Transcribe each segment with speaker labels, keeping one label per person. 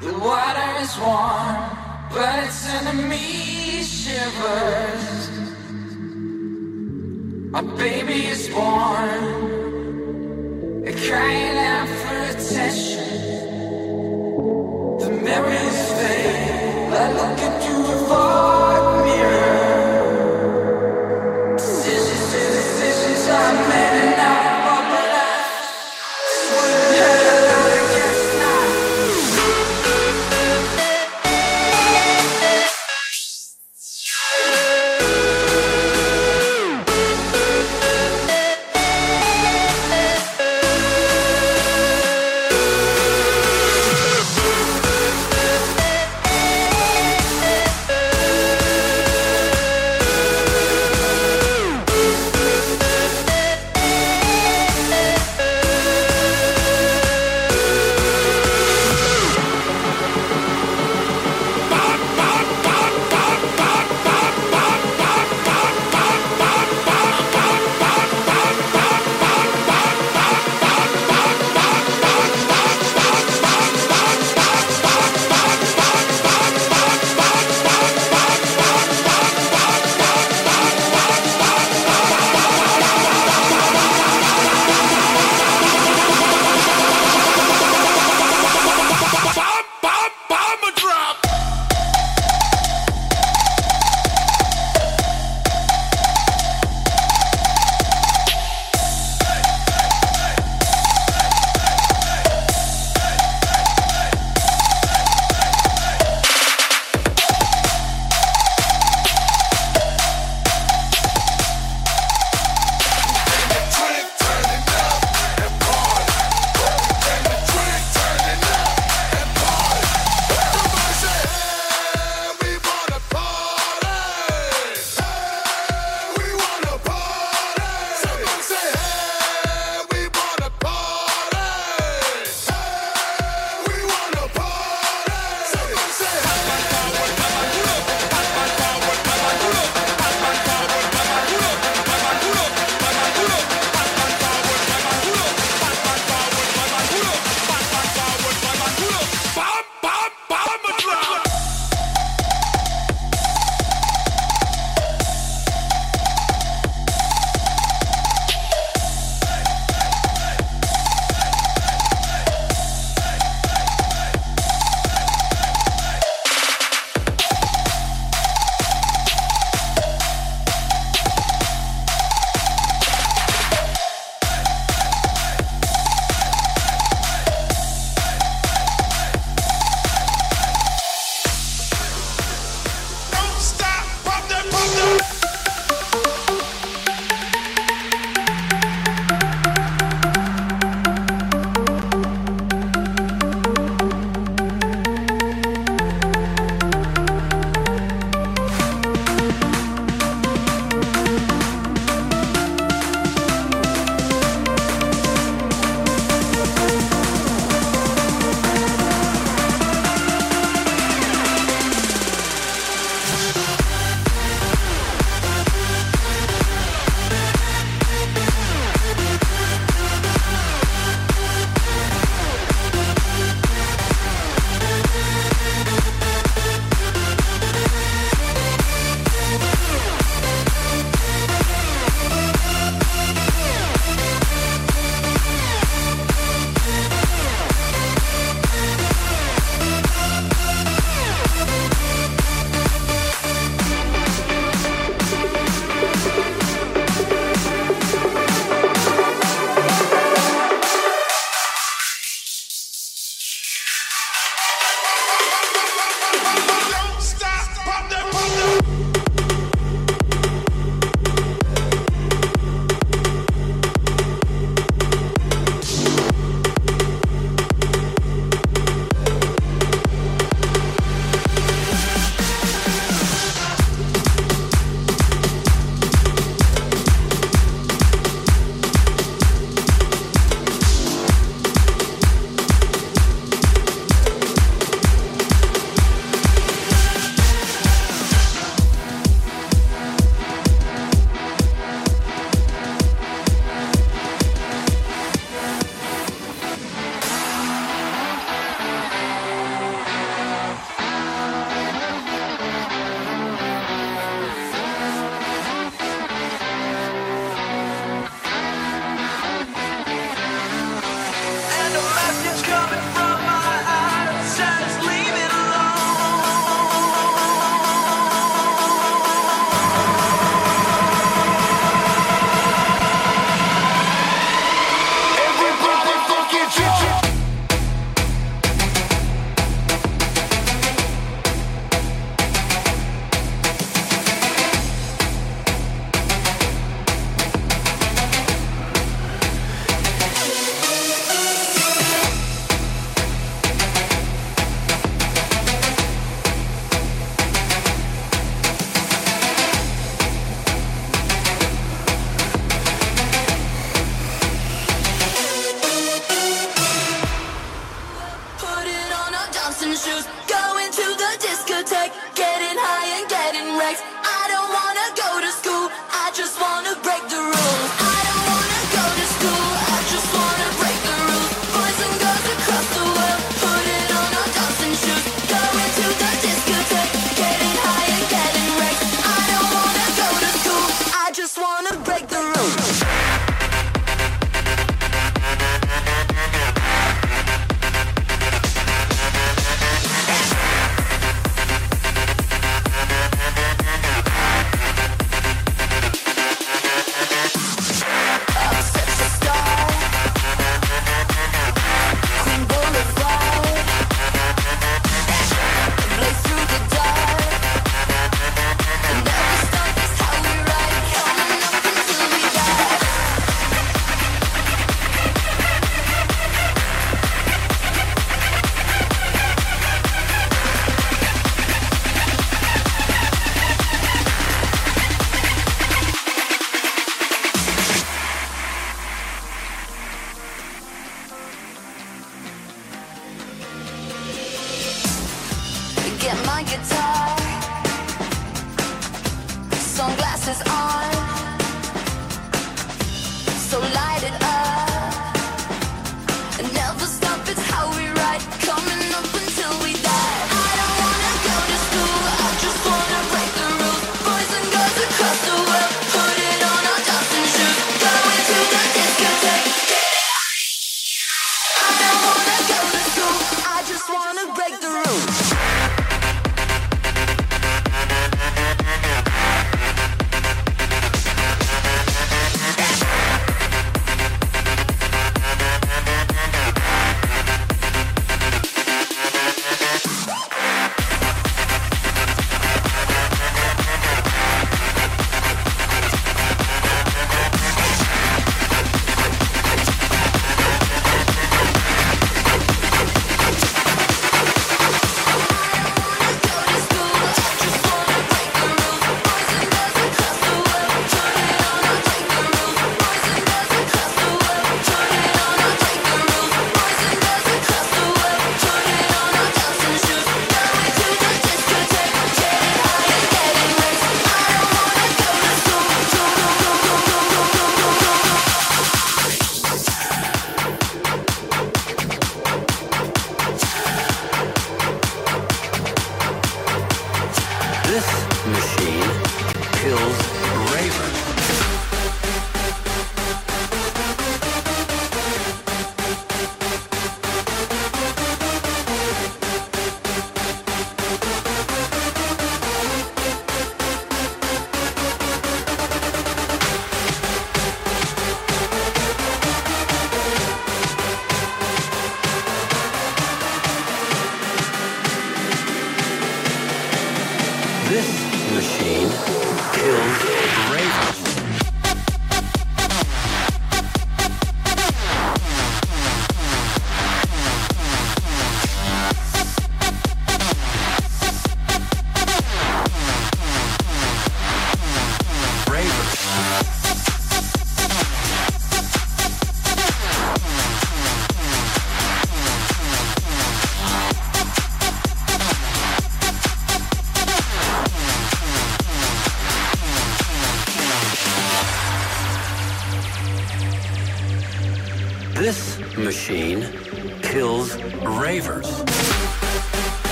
Speaker 1: The water is warm, but it's enemy me shivers. A baby is
Speaker 2: born, crying out for attention. The memory.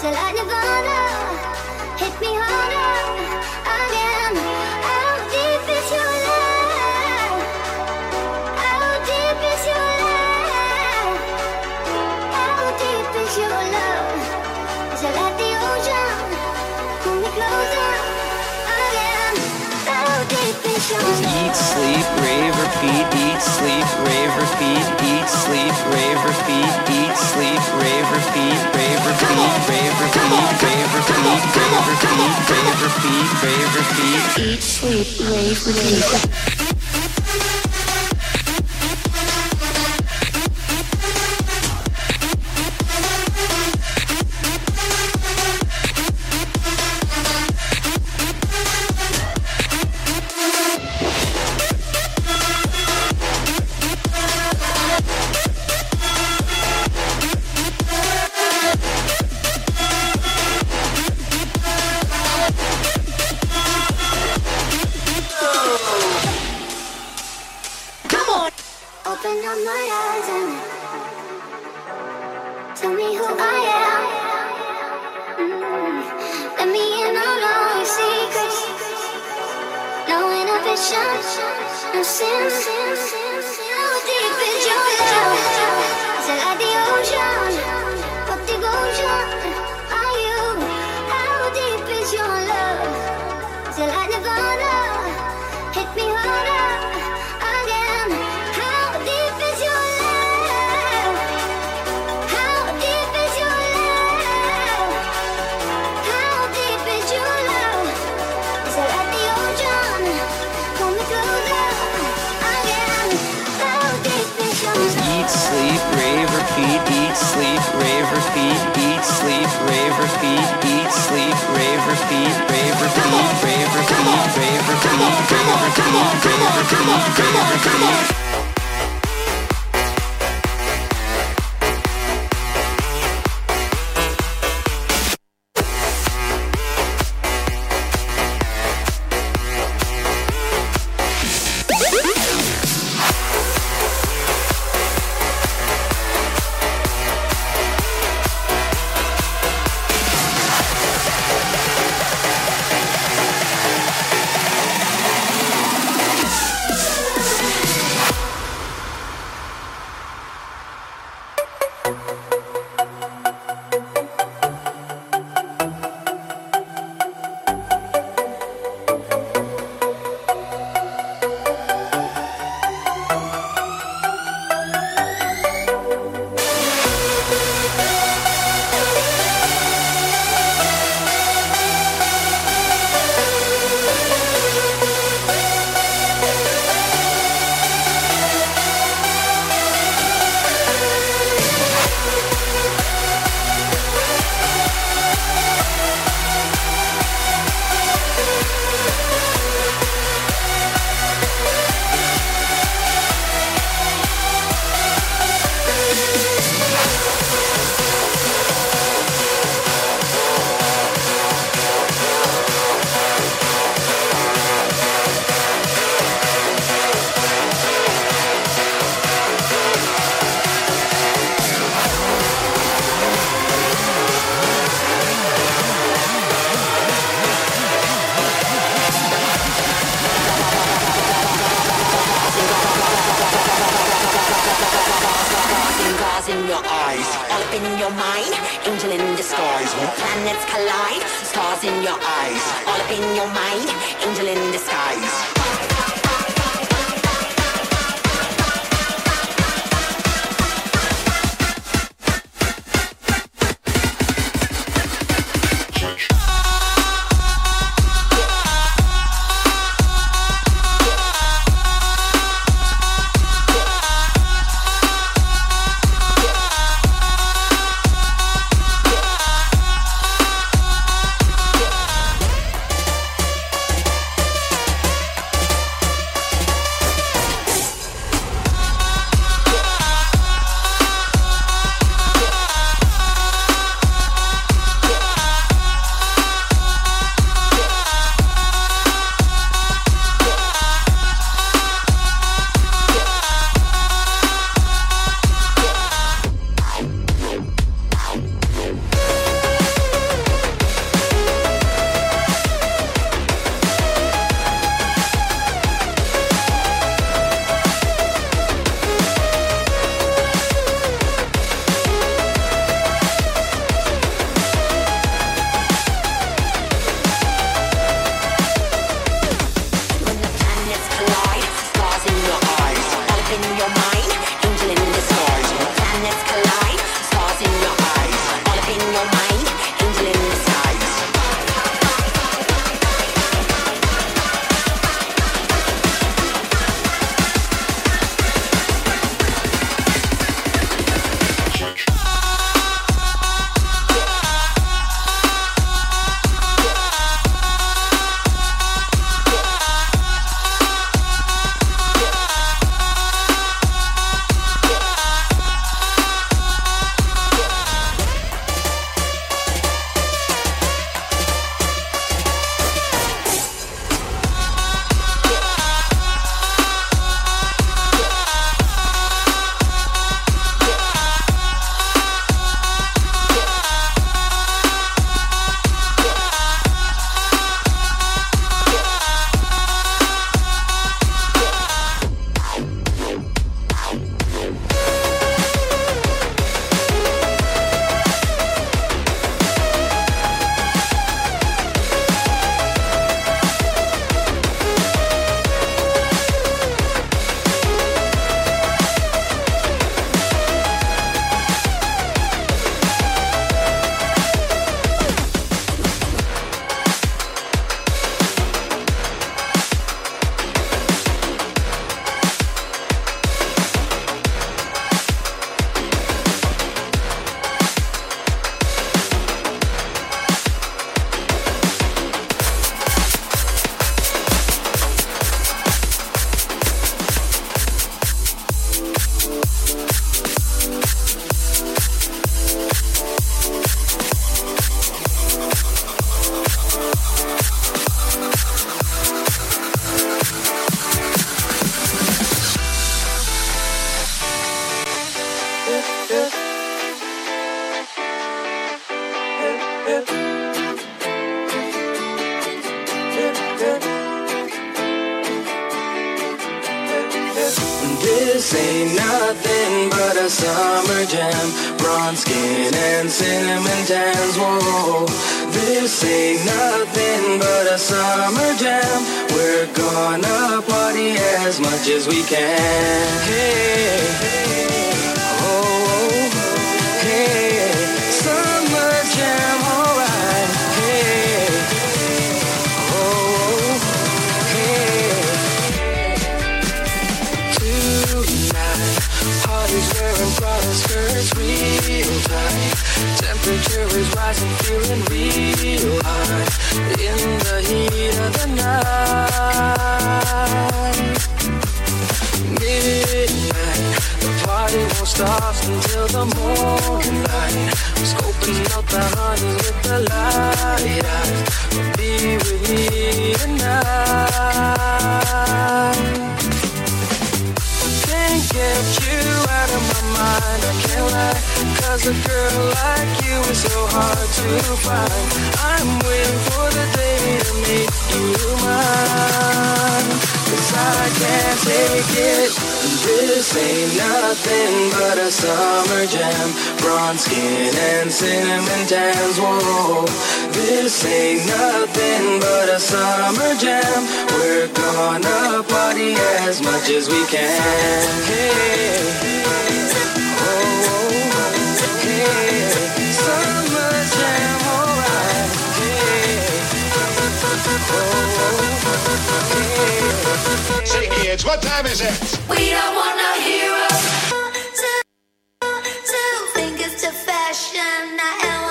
Speaker 2: till I nirvana. Eat, sleep, rave, repeat. Eat, sleep, rave, repeat. Eat, sleep, rave, repeat. Eat, sleep, rave, repeat. Rave, repeat. Rave, repeat.
Speaker 3: Rave, repeat. Rave, repeat. Rave, repeat. Rave, repeat. Eat, sleep, rave, repeat. Repeat, eat, sleep, rave, repeat, eat, sleep, rave, repeat, rave, repeat, rave, repeat, rave, repeat, rave, repeat, rave, repeat, rave, repeat. in your mind. this ain't nothing but a summer jam. We're gonna party as much as we can. Hey, oh, hey, summer jam, alright. Hey, oh, hey.
Speaker 4: Say kids, what time is it?
Speaker 1: We don't wanna no heroes. Two, two fingers to fashion. I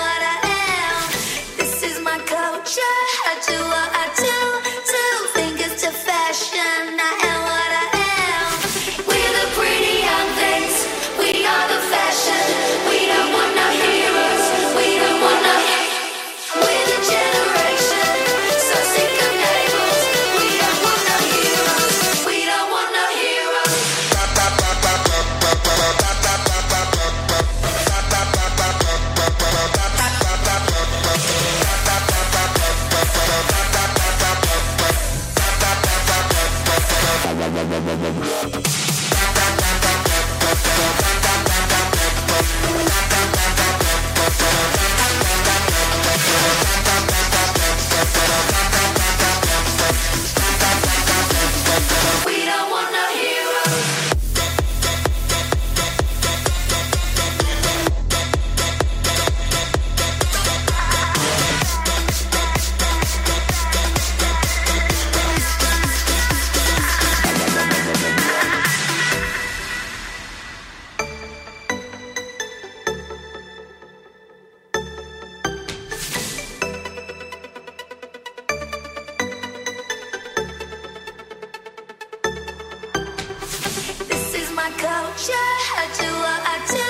Speaker 1: I go? I do what I do.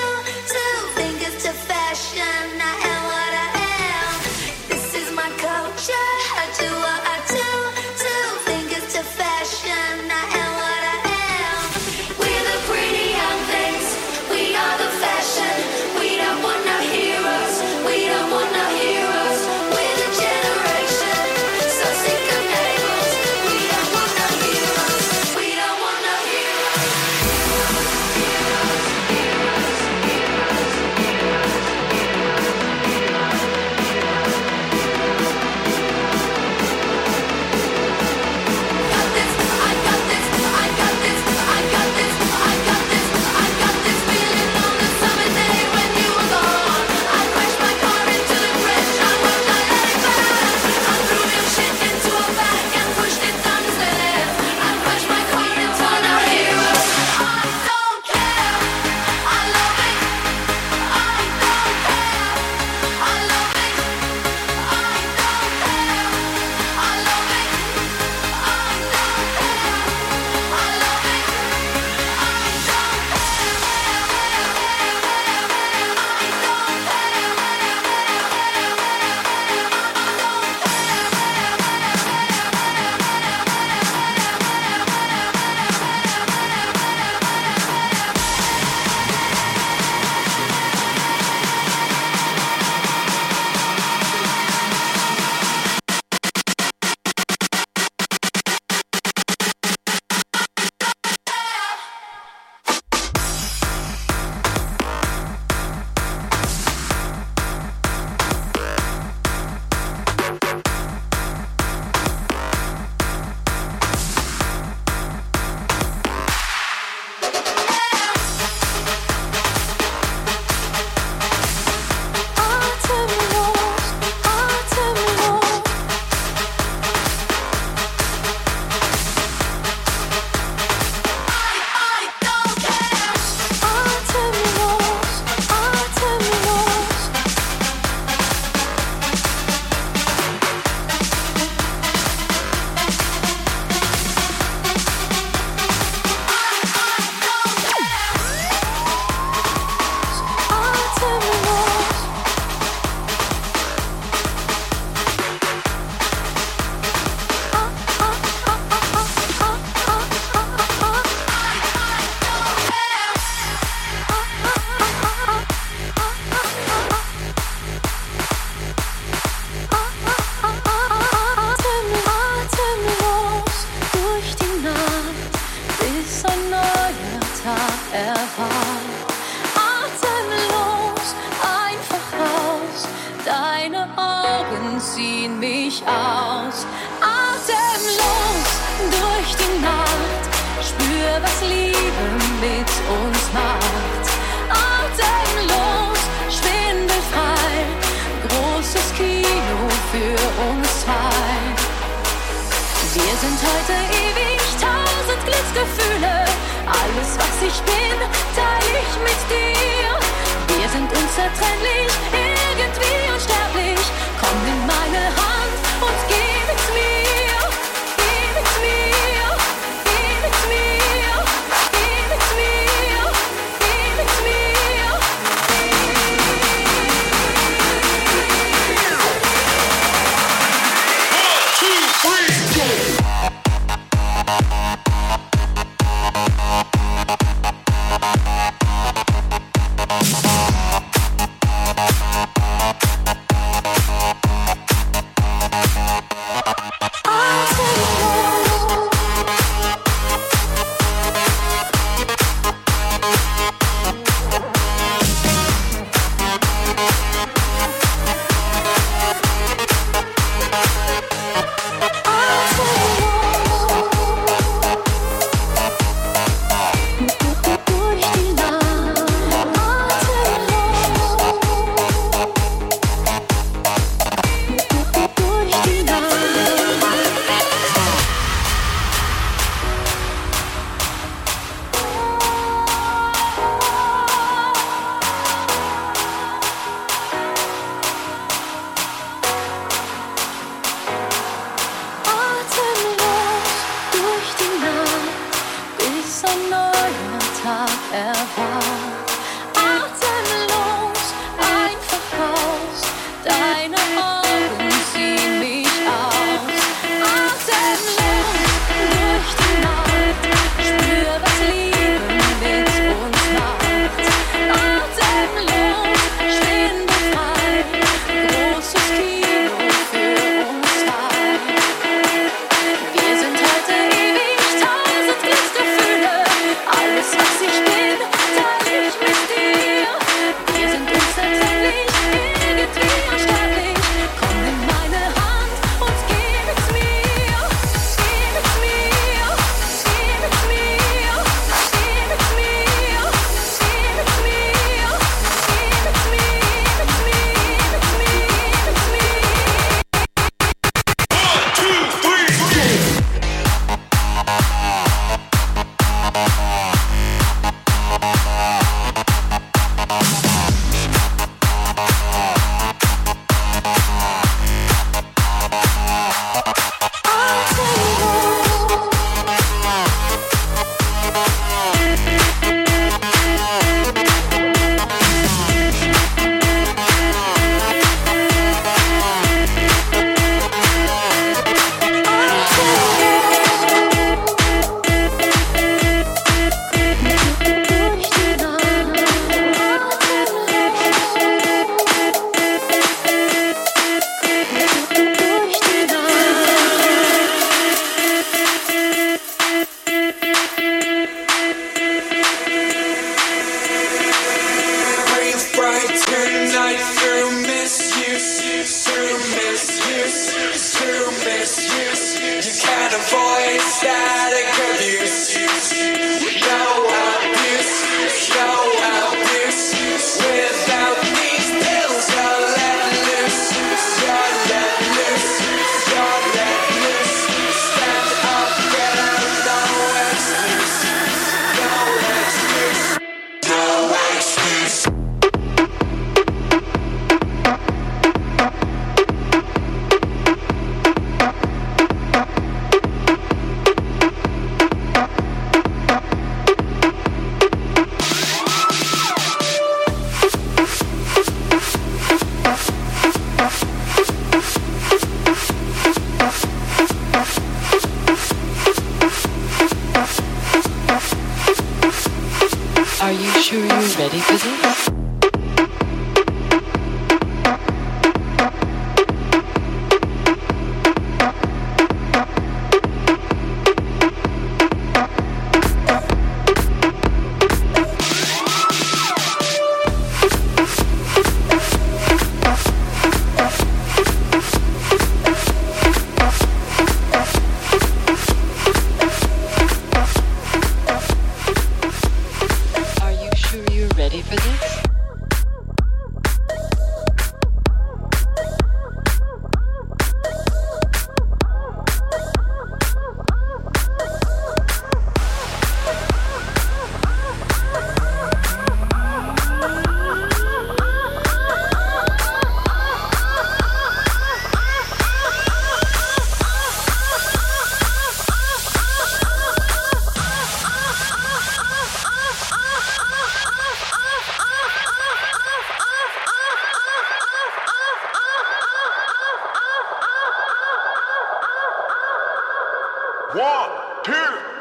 Speaker 5: One, two,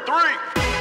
Speaker 5: three.